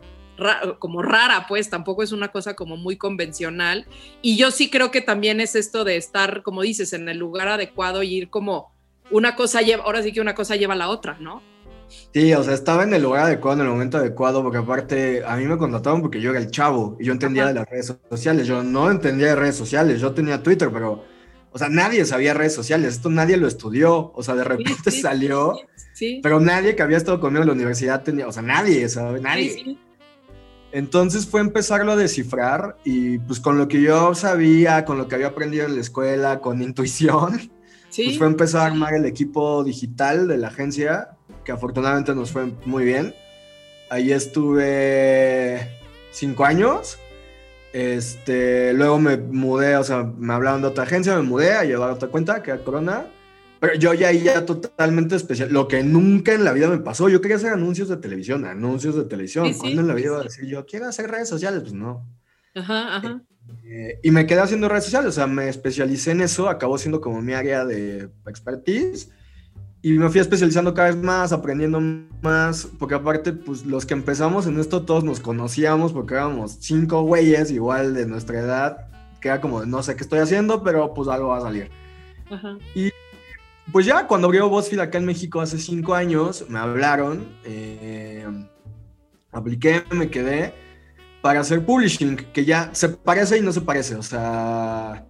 Speaker 3: como rara, pues tampoco es una cosa como muy convencional. Y yo sí creo que también es esto de estar, como dices, en el lugar adecuado y ir como una cosa lleva, ahora sí que una cosa lleva a la otra, ¿no?
Speaker 4: Sí, o sea, estaba en el lugar adecuado, en el momento adecuado, porque aparte a mí me contrataron porque yo era el chavo y yo entendía de las redes sociales. Yo no entendía de redes sociales, yo tenía Twitter, pero, o sea, nadie sabía redes sociales, esto nadie lo estudió, o sea, de repente salió, pero nadie que había estado conmigo en la universidad tenía, o sea, nadie, ¿sabes? Nadie. Entonces fue empezarlo a descifrar y pues con lo que yo sabía, con lo que había aprendido en la escuela, con intuición, pues fue empezar a armar el equipo digital de la agencia, que afortunadamente nos fue muy bien. Ahí estuve cinco años. Este, luego me mudé, o sea, me hablaron de otra agencia, me mudé a llevar otra cuenta, que era Corona. Pero yo ya ya totalmente especial. Lo que nunca en la vida me pasó. Yo quería hacer anuncios de televisión, anuncios de televisión. ¿Cuándo en la vida iba a decir yo quiero hacer redes sociales? Pues no.
Speaker 3: Ajá, ajá.
Speaker 4: Eh, y me quedé haciendo redes sociales, o sea, me especialicé en eso, acabó siendo como mi área de expertise. Y me fui especializando cada vez más, aprendiendo más, porque aparte, pues los que empezamos en esto todos nos conocíamos, porque éramos cinco güeyes igual de nuestra edad, que era como, no sé qué estoy haciendo, pero pues algo va a salir. Ajá. Y pues ya cuando abrió BuzzFeed acá en México hace cinco años, me hablaron, eh, apliqué, me quedé para hacer publishing, que ya se parece y no se parece, o sea,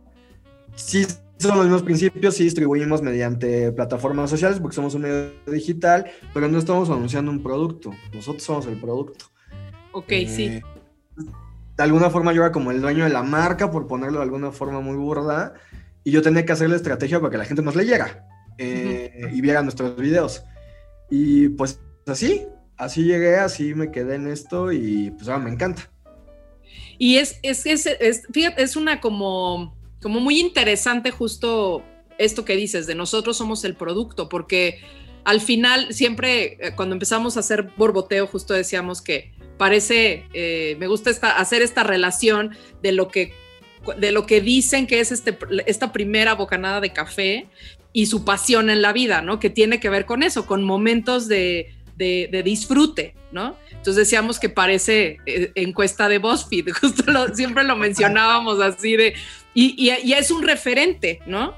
Speaker 4: sí son los mismos principios, sí distribuimos mediante plataformas sociales porque somos un medio digital, pero no estamos anunciando un producto, nosotros somos el producto.
Speaker 3: Ok, sí. Eh,
Speaker 4: de alguna forma yo era como el dueño de la marca, por ponerlo de alguna forma muy burda, y yo tenía que hacer la estrategia para que la gente nos leyera. Eh, y viera nuestros videos. Y pues así, así llegué, así me quedé en esto y pues ahora me encanta.
Speaker 3: Y es, es, es, es, fíjate, es una como, como muy interesante justo esto que dices, de nosotros somos el producto, porque al final siempre eh, cuando empezamos a hacer borboteo justo decíamos que parece, eh, me gusta esta, hacer esta relación de lo que de lo que dicen que es este, esta primera bocanada de café y su pasión en la vida, ¿no? Que tiene que ver con eso, con momentos de, disfrute, ¿no? Entonces decíamos que parece eh, encuesta de BuzzFeed, justo siempre lo mencionábamos así de, y, es un referente, ¿no?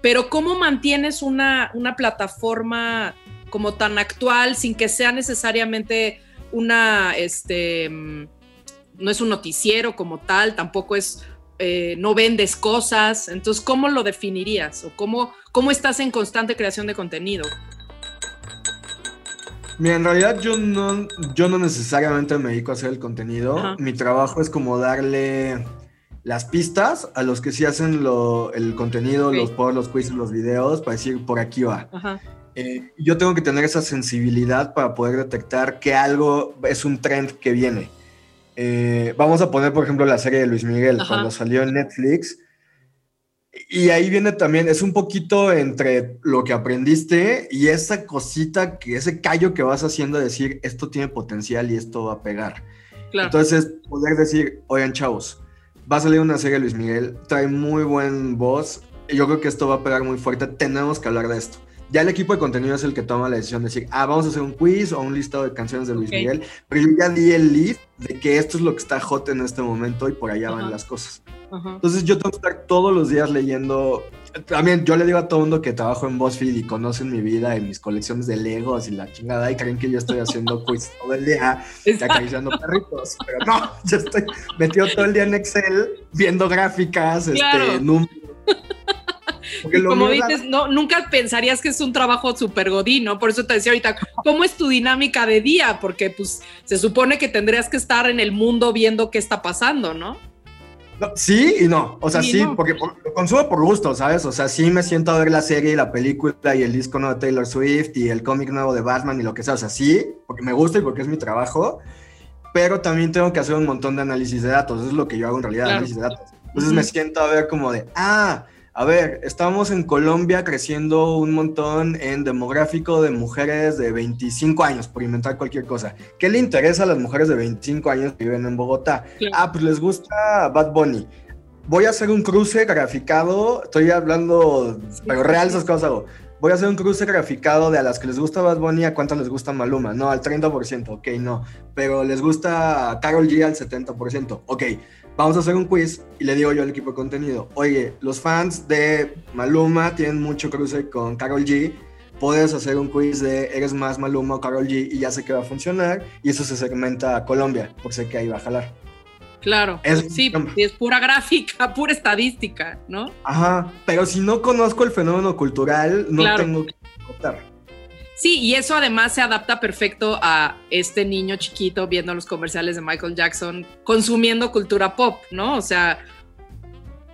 Speaker 3: Pero ¿cómo mantienes una, una plataforma como tan actual sin que sea necesariamente una, este, mm, no es un noticiero como tal, tampoco es eh, no vendes cosas. Entonces, ¿cómo lo definirías? ¿O cómo, cómo estás en constante creación de contenido?
Speaker 4: Mira, en realidad yo no, yo no necesariamente me dedico a hacer el contenido. Mi trabajo es como darle las pistas a los que sí hacen el contenido, los posts, los quizzes, los videos, para decir por aquí va. Eh, yo tengo que tener esa sensibilidad para poder detectar que algo es un trend que viene. Eh, vamos a poner, por ejemplo, la serie de Luis Miguel, cuando salió en Netflix. Y ahí viene también, es un poquito entre lo que aprendiste y esa cosita, que ese callo que vas haciendo, decir, esto tiene potencial y esto va a pegar. Entonces, poder decir, oigan, chavos, va a salir una serie de Luis Miguel, trae muy buen voz, yo creo que esto va a pegar muy fuerte, tenemos que hablar de esto. Ya el equipo de contenido es el que toma la decisión de decir, ah, vamos a hacer un quiz o un listado de canciones de Luis Miguel, pero yo ya di el lead de que esto es lo que está hot en este momento y por allá van las cosas. Entonces yo tengo que estar todos los días leyendo. También yo le digo a todo mundo que trabajo en BuzzFeed y conocen mi vida y mis colecciones de Legos y la chingada y creen que yo estoy haciendo quiz todo el día acariciando perritos, pero no, yo estoy metido todo el día en Excel viendo gráficas, este, números
Speaker 3: como dices, no, nunca pensarías que es un trabajo súper godín, ¿no? Por eso te decía ahorita, ¿cómo es tu dinámica de día? Porque pues se supone que tendrías que estar en el mundo viendo qué está pasando, ¿no?
Speaker 4: sí y no. O sea,
Speaker 3: Sí,
Speaker 4: sí,
Speaker 3: no.
Speaker 4: porque por- lo consumo por gusto, ¿sabes? O sea, sí me siento a ver la serie y la película y el disco nuevo de Taylor Swift y el cómic nuevo de Batman y lo que sea. O sea, sí, porque me gusta y porque es mi trabajo. Pero también tengo que hacer un montón de análisis de datos. Eso es lo que yo hago en realidad,
Speaker 3: Claro.
Speaker 4: análisis de datos. Entonces me siento a ver como de, ah, a ver, estamos en Colombia creciendo un montón en demográfico de mujeres de 25 años, por inventar cualquier cosa. ¿Qué le interesa a las mujeres de 25 años que viven en Bogotá?
Speaker 3: Claro.
Speaker 4: Ah, pues les gusta Bad Bunny. Voy a hacer un cruce graficado, estoy hablando, pero real esas cosas hago. Voy a hacer un cruce graficado de a las que les gusta Bad Bunny, a cuántas les gusta Maluma. No, al 30%, ok, no. Pero les gusta Carol G al 70%, ok. Vamos a hacer un quiz y le digo yo al equipo de contenido, oye, los fans de Maluma tienen mucho cruce con Carol G, puedes hacer un quiz de eres más Maluma o Carol G y ya sé que va a funcionar y eso se segmenta a Colombia, porque sé que ahí va a jalar.
Speaker 3: Claro.
Speaker 4: Es-
Speaker 3: sí, es pura gráfica, pura estadística, ¿no?
Speaker 4: Ajá, pero si no conozco el fenómeno cultural, no
Speaker 3: Claro.
Speaker 4: tengo que contar.
Speaker 3: Sí, y eso además se adapta perfecto a este niño chiquito viendo los comerciales de Michael Jackson, consumiendo cultura pop, ¿no? O sea,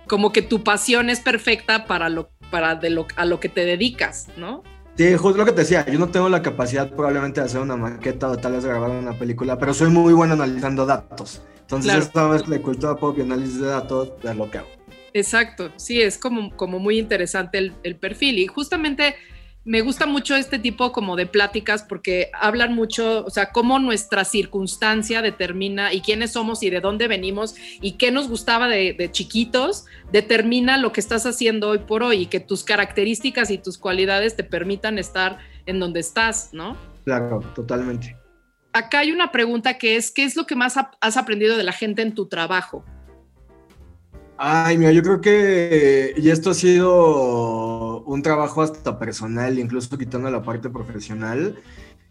Speaker 3: como que tu pasión es perfecta para lo, para de lo, a lo que te dedicas, ¿no?
Speaker 4: Sí, justo lo que te decía, yo no tengo la capacidad probablemente de hacer una maqueta o tal vez de grabar una película, pero soy muy bueno analizando datos. Entonces,
Speaker 3: Claro.
Speaker 4: esta vez de cultura pop y análisis de datos es lo que hago.
Speaker 3: Exacto, sí, es como, como muy interesante el, el perfil y justamente me gusta mucho este tipo como de pláticas porque hablan mucho, o sea, cómo nuestra circunstancia determina y quiénes somos y de dónde venimos y qué nos gustaba de, de chiquitos, determina lo que estás haciendo hoy por hoy y que tus características y tus cualidades te permitan estar en donde estás, ¿no?
Speaker 4: Claro, totalmente.
Speaker 3: Acá hay una pregunta que es, ¿qué es lo que más has aprendido de la gente en tu trabajo?
Speaker 4: Ay, mira, yo creo que, y esto ha sido un trabajo hasta personal, incluso quitando la parte profesional,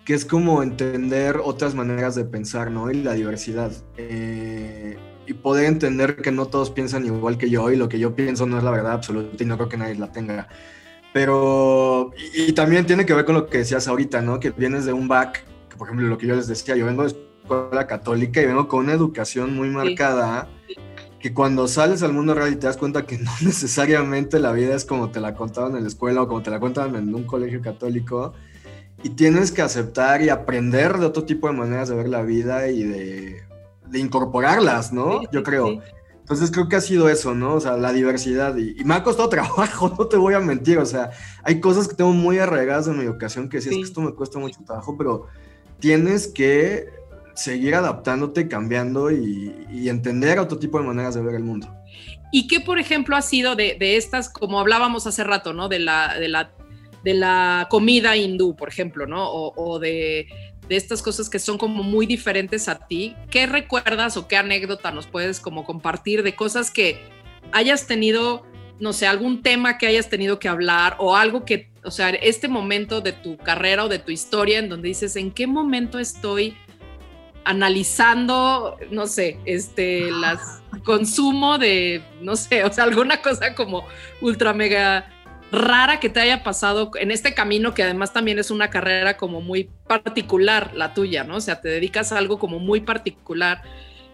Speaker 4: que es como entender otras maneras de pensar, ¿no? Y la diversidad. Eh, y poder entender que no todos piensan igual que yo y lo que yo pienso no es la verdad absoluta y no creo que nadie la tenga. Pero, y, y también tiene que ver con lo que decías ahorita, ¿no? Que vienes de un back, que por ejemplo lo que yo les decía, yo vengo de escuela católica y vengo con una educación muy marcada que cuando sales al mundo real y te das cuenta que no necesariamente la vida es como te la contaban en la escuela o como te la contaban en un colegio católico y tienes que aceptar y aprender de otro tipo de maneras de ver la vida y de, de incorporarlas, ¿no?
Speaker 3: Sí,
Speaker 4: Yo creo.
Speaker 3: sí.
Speaker 4: Entonces creo que ha sido eso, ¿no? O sea, la diversidad y, y me ha costado trabajo, no te voy a mentir, o sea, hay cosas que tengo muy arraigadas en mi educación que sí, es
Speaker 3: Sí.
Speaker 4: que esto me cuesta mucho trabajo, pero tienes que seguir adaptándote, cambiando y, entender otro tipo de maneras de ver el mundo.
Speaker 3: ¿Y qué, por ejemplo, ha sido de, estas, como hablábamos hace rato, ¿no? De la, de la, de la comida hindú, por ejemplo, ¿no? O, o de, de estas cosas que son como muy diferentes a ti. ¿Qué recuerdas o qué anécdota nos puedes como compartir de cosas que hayas tenido, no sé, algún tema que hayas tenido que hablar o algo que, o sea, este momento de tu carrera o de tu historia en donde dices, ¿en qué momento estoy analizando, no sé, este, las consumo de, no sé, o sea, alguna cosa como ultra mega rara que te haya pasado en este camino que además también es una carrera como muy particular la tuya, ¿no? O sea, te dedicas a algo como muy particular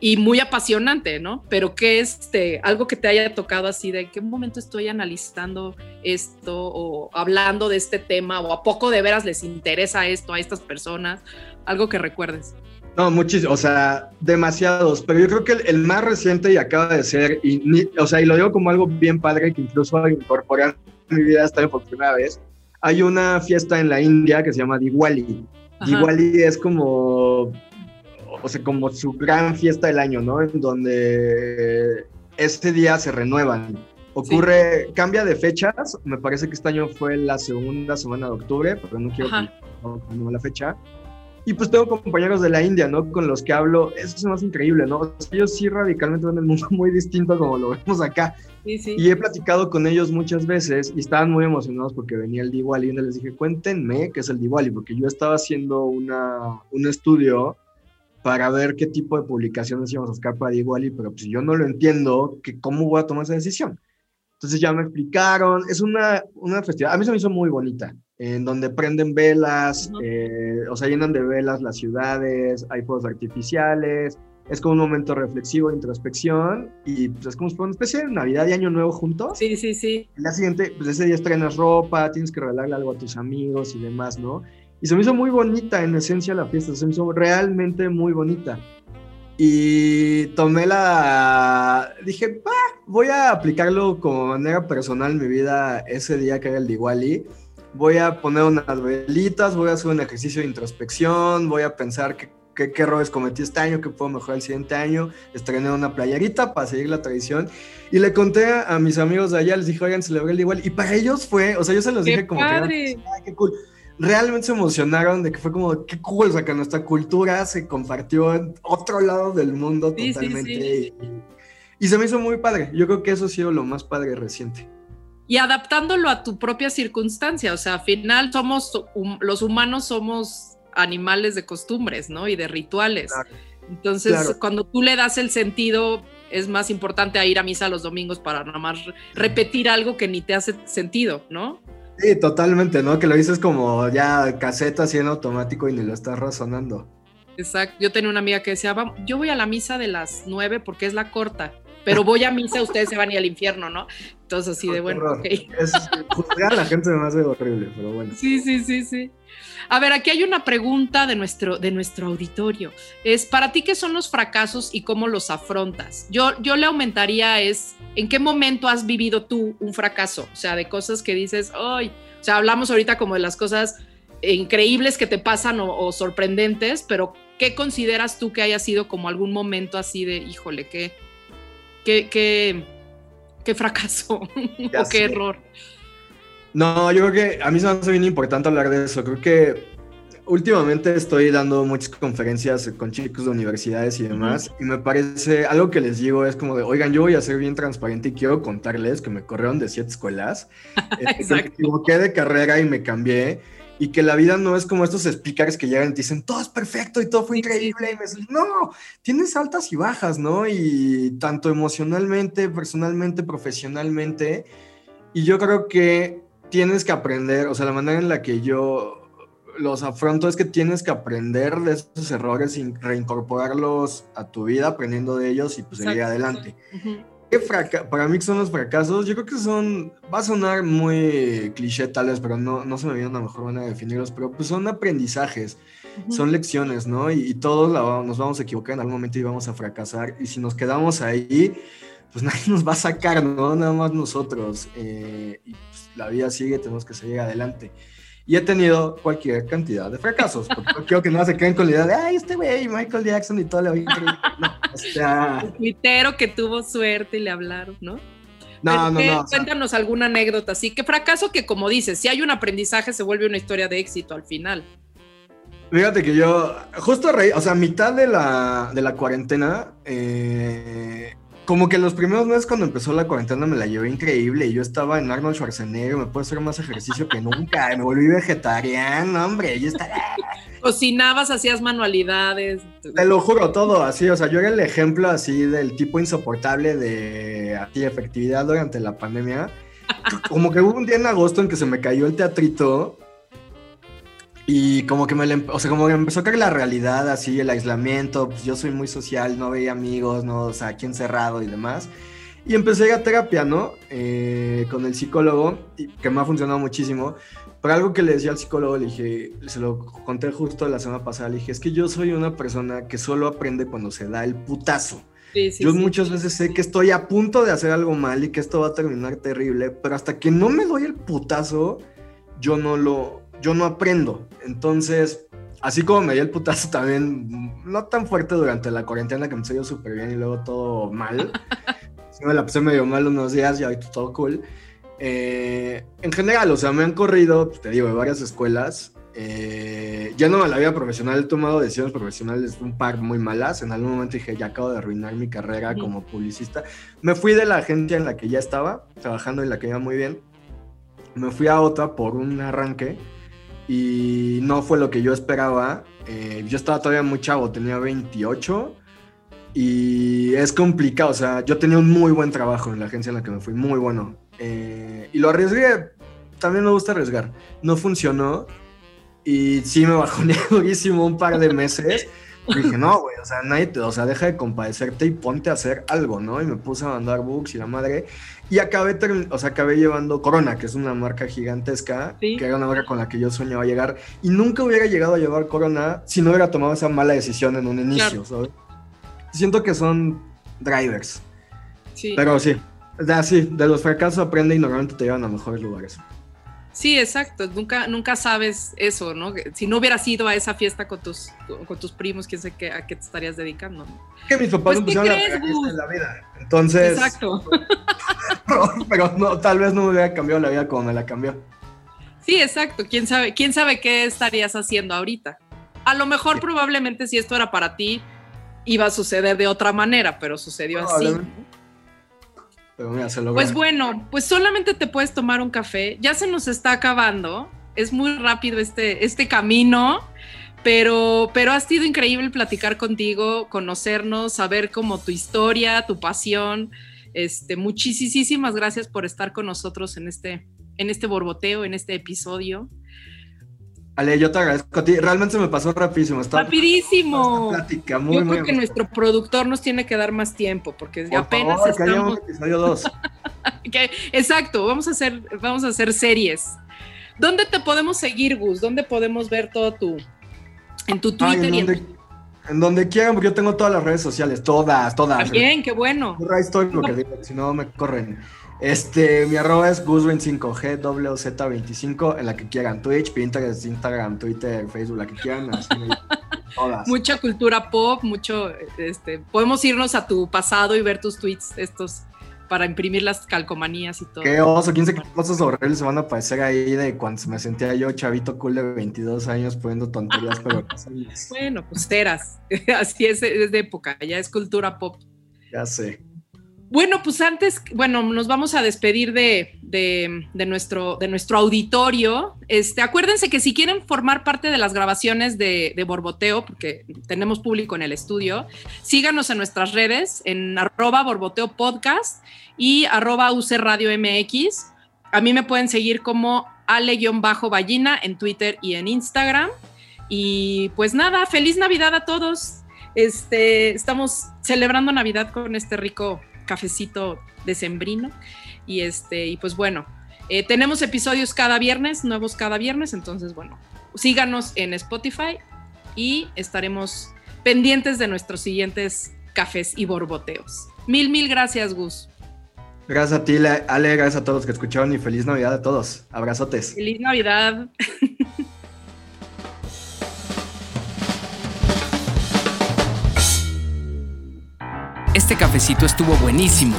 Speaker 3: y muy apasionante, ¿no? Pero que este, algo que te haya tocado así de qué momento estoy analizando esto o hablando de este tema o a poco de veras les interesa esto a estas personas, algo que recuerdes.
Speaker 4: No, muchísimo, o sea, demasiados, pero yo creo que el, el más reciente y acaba de ser, y ni- o sea, y lo digo como algo bien padre que incluso incorporé a mi vida esta vez por primera vez. Hay una fiesta en la India que se llama Diwali.
Speaker 3: Ajá.
Speaker 4: Diwali es como, o sea, como su gran fiesta del año, ¿no? En donde este día se renuevan. Ocurre, cambia de fechas, me parece que este año fue la segunda semana de octubre, pero no quiero no, no la fecha. Y pues tengo compañeros de la India, ¿no? Con los que hablo, eso es más increíble, ¿no? O sea, ellos sí radicalmente ven el mundo muy distinto como lo vemos acá.
Speaker 3: Sí, sí.
Speaker 4: Y he platicado con ellos muchas veces y estaban muy emocionados porque venía el Diwali y les dije, cuéntenme qué es el Diwali, porque yo estaba haciendo una, un estudio para ver qué tipo de publicaciones íbamos a sacar para Diwali, pero pues yo no lo entiendo, que ¿cómo voy a tomar esa decisión? Entonces ya me explicaron, es una, una festividad, a mí se me hizo muy bonita, en donde prenden velas,
Speaker 3: Ujú.
Speaker 4: eh, o sea, llenan de velas las ciudades, hay fuegos artificiales, es como un momento reflexivo, introspección, y pues es como una especie de Navidad y Año Nuevo juntos.
Speaker 3: Sí, sí, sí.
Speaker 4: Día siguiente, pues ese día estrenas ropa, tienes que regalarle algo a tus amigos y demás, ¿no? Y se me hizo muy bonita en esencia la fiesta, se me hizo realmente muy bonita. Y tomé la... Dije, voy a aplicarlo como manera personal en mi vida ese día que era el Diwali. Voy a poner unas velitas, voy a hacer un ejercicio de introspección, voy a pensar qué, qué, qué errores cometí este año, qué puedo mejorar el siguiente año. Estrené una playerita para seguir la tradición. Y le conté a, mis amigos de allá, les dije, oigan, celebré el Diwali. Y para ellos fue, o sea, yo se los dije como
Speaker 3: padre.
Speaker 4: que... Ay, qué cool realmente se emocionaron de que fue como, qué cool, o sea, que nuestra cultura se compartió en otro lado del mundo
Speaker 3: Sí, sí,
Speaker 4: totalmente.
Speaker 3: sí.
Speaker 4: Y, y se me hizo muy padre. Yo creo que eso ha sido lo más padre reciente.
Speaker 3: Y adaptándolo a tu propia circunstancia, o sea, al final somos, los humanos somos animales de costumbres, ¿no? Y de rituales.
Speaker 4: Claro.
Speaker 3: Entonces,
Speaker 4: Claro.
Speaker 3: cuando tú le das el sentido, es más importante a ir a misa los domingos para nada más repetir algo que ni te hace sentido, ¿no?
Speaker 4: Sí, totalmente, ¿no? Que lo dices como ya caseta así en automático y ni lo estás razonando.
Speaker 3: Exacto. Yo tenía una amiga que decía, "Vam- yo voy a la misa de las nueve porque es la corta, pero voy a misa, ustedes se van ir al infierno, ¿no? Entonces, así de bueno,
Speaker 4: horror.
Speaker 3: ok.
Speaker 4: Es, juzgar a la gente me hace horrible, pero bueno.
Speaker 3: Sí, sí, sí, sí. A ver, aquí hay una pregunta de nuestro, de nuestro auditorio. Es, ¿para ti qué son los fracasos y cómo los afrontas? Yo, yo le aumentaría es, ¿en qué momento has vivido tú un fracaso? O sea, de cosas que dices, ¡ay! O sea, hablamos ahorita como de las cosas increíbles que te pasan o, o sorprendentes, pero ¿qué consideras tú que haya sido como algún momento así de, híjole, qué, qué, qué, qué fracaso o qué error?
Speaker 4: No, yo creo que a mí se me hace bien importante hablar de eso. Creo que últimamente estoy dando muchas conferencias con chicos de universidades y demás, y me parece algo que les digo es como de, oigan, yo voy a ser bien transparente y quiero contarles que me corrieron de siete escuelas, este, que me equivoqué de carrera y me cambié. Y que la vida no es como estos speakers que llegan y te dicen, todo es perfecto y todo fue increíble. Y me dicen, no, tienes altas y bajas, ¿no? Y tanto emocionalmente, personalmente, profesionalmente. Y yo creo que tienes que aprender, o sea, la manera en la que yo los afronto es que tienes que aprender de esos errores y reincorporarlos a tu vida, aprendiendo de ellos y pues seguir adelante.
Speaker 3: Ujú.
Speaker 4: ¿Qué fraca- para mí qué son los fracasos? Yo creo que son, va a sonar muy cliché tal vez, pero no, no se me viene una mejor manera de definirlos, pero pues son aprendizajes,
Speaker 3: Ujú.
Speaker 4: son lecciones, ¿no? Y, y todos la nos vamos a equivocar en algún momento y vamos a fracasar. Y si nos quedamos ahí, pues nadie nos va a sacar, ¿no? Nada más nosotros. Eh, y pues, la vida sigue, tenemos que seguir adelante. Y he tenido cualquier cantidad de fracasos, porque no quiero que no se queden con la idea de, ay, este güey, Michael Jackson y todo le va increíble. No, o sea,
Speaker 3: El tuitero que tuvo suerte y le hablaron, ¿no?
Speaker 4: no, no, no. o sea,
Speaker 3: Cuéntanos alguna anécdota así. Que fracaso que, como dices, si hay un aprendizaje, se vuelve una historia de éxito al final.
Speaker 4: Fíjate que yo, justo a raíz, o sea, a mitad de la, de la cuarentena, eh, como que los primeros meses cuando empezó la cuarentena me la llevé increíble y yo estaba en Arnold Schwarzenegger, me puedo hacer más ejercicio que nunca, me volví vegetariano, hombre, yo estaba,
Speaker 3: Cocinabas, hacías manualidades.
Speaker 4: te lo juro, todo así, o sea, yo era el ejemplo así del tipo insoportable de así, efectividad durante la pandemia. Como que hubo un día en agosto en que se me cayó el teatrito y como que me, le o sea, como que me empezó a caer la realidad, así, el aislamiento, pues yo soy muy social, no veía amigos, no, o sea, aquí encerrado y demás. Y empecé a ir a terapia, ¿no? Eh, con el psicólogo, que me ha funcionado muchísimo. Pero algo que le decía al psicólogo, le dije, se lo conté justo la semana pasada, le dije, es que yo soy una persona que solo aprende cuando se da el putazo.
Speaker 3: Sí, sí,
Speaker 4: yo
Speaker 3: sí.
Speaker 4: muchas veces sé que estoy a punto de hacer algo mal y que esto va a terminar terrible, pero hasta que no me doy el putazo, yo no lo, yo no aprendo. Entonces, así como me di el putazo también, no tan fuerte durante la cuarentena que me salió súper bien y luego todo mal. Sí me la pasé medio mal unos días y ahorita todo cool. Eh, en general, o sea, me han corrido, pues, te digo, de varias escuelas. Eh, ya no en la vida profesional he tomado decisiones profesionales un par muy malas. En algún momento dije, ya acabo de arruinar mi carrera
Speaker 3: Ujú.
Speaker 4: como publicista. Me fui de la agencia en la que ya estaba, trabajando en la que iba muy bien. Me fui a otra por un arranque y no fue lo que yo esperaba. Eh, yo estaba todavía muy chavo, tenía 28 y es complicado. O sea, yo tenía un muy buen trabajo en la agencia en la que me fui, muy bueno. Eh, y lo arriesgué, también me gusta arriesgar. No funcionó y sí me bajoné durísimo un par de meses. dije, no, güey, o sea, nadie te, o sea, deja de compadecerte y ponte a hacer algo, ¿no? Y me puse a mandar books y la madre. Y acabé, o sea, acabé llevando Corona, que es una marca gigantesca, que era una marca con la que yo soñaba llegar. Y nunca hubiera llegado a llevar Corona si no hubiera tomado esa mala decisión en un inicio, ¿sabes? Siento que son drivers. Sí. Pero sí, sí, de los fracasos aprende y normalmente te llevan a mejores lugares.
Speaker 3: Sí, exacto. Nunca, nunca sabes eso, ¿no? Si no hubieras ido a esa fiesta con tus, con tus primos, quién sé qué, a qué te estarías dedicando. ¿no?
Speaker 4: Que mis papás pues, no pusieron la, la vida. Entonces.
Speaker 3: Exacto.
Speaker 4: pero no, tal vez no me hubiera cambiado la vida como me la cambió.
Speaker 3: Sí, exacto. ¿Quién sabe, quién sabe qué estarías haciendo ahorita? A lo mejor, probablemente, si esto era para ti, iba a suceder de otra manera, pero sucedió así. Pues bueno, pues solamente te puedes tomar un café. Ya se nos está acabando. Es muy rápido este, este camino, pero, pero ha sido increíble platicar contigo, conocernos, saber como tu historia, tu pasión. Este, muchísimas gracias por estar con nosotros en este, en este borboteo, en este episodio.
Speaker 4: Ale, yo te agradezco a ti. Realmente se me pasó rapidísimo.
Speaker 3: Rapidísimo. yo creo que nuestro productor nos tiene que dar más tiempo porque apenas estamos. exacto. Vamos a hacer, vamos a hacer series. ¿Dónde te podemos seguir, Gus? ¿Dónde podemos ver todo tu, en tu Twitter en,
Speaker 4: donde, en... donde quieran, porque yo tengo todas las redes sociales, todas, todas.
Speaker 3: Bien, qué bueno.
Speaker 4: Estoy porque si no me corren. Este, mi arroba es Gus25, GWZ25, en la que quieran. Twitch, Pinterest, Instagram, Twitter, Facebook, la que quieran.
Speaker 3: Mucha cultura pop, mucho, este, podemos irnos a tu pasado y ver tus tweets, estos, para imprimir las calcomanías y todo.
Speaker 4: Qué oso, quién sabe qué cosas horribles se van a aparecer ahí de cuando me sentía yo chavito cool de 22 años poniendo tonterías, pero...
Speaker 3: bueno, pues eras, así es, es de época, ya es cultura pop.
Speaker 4: Ya sé.
Speaker 3: Bueno, pues antes, bueno, nos vamos a despedir de, nuestro, de nuestro auditorio. Este, acuérdense que si quieren formar parte de las grabaciones de, Borboteo, porque tenemos público en el estudio, síganos en nuestras redes, en arroba Borboteo Podcast y arroba UC Radio MX. A mí me pueden seguir como ale-ballina en Twitter y en Instagram. Y pues nada, feliz Navidad a todos. Este, estamos celebrando Navidad con este rico cafecito decembrino. Y este, y pues bueno, eh, tenemos episodios cada viernes, nuevos cada viernes, entonces bueno, síganos en Spotify y estaremos pendientes de nuestros siguientes cafés y borboteos. Mil, mil gracias, Gus.
Speaker 4: Gracias a ti, Ale, gracias a todos los que escucharon y feliz Navidad a todos. Abrazotes.
Speaker 3: Feliz Navidad.
Speaker 2: Este cafecito estuvo buenísimo.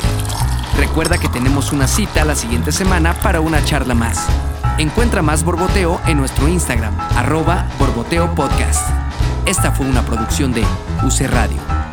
Speaker 2: Recuerda que tenemos una cita la siguiente semana para una charla más. Encuentra más Borboteo en nuestro Instagram, arroba Borboteo Podcast. Esta fue una producción de UC Radio.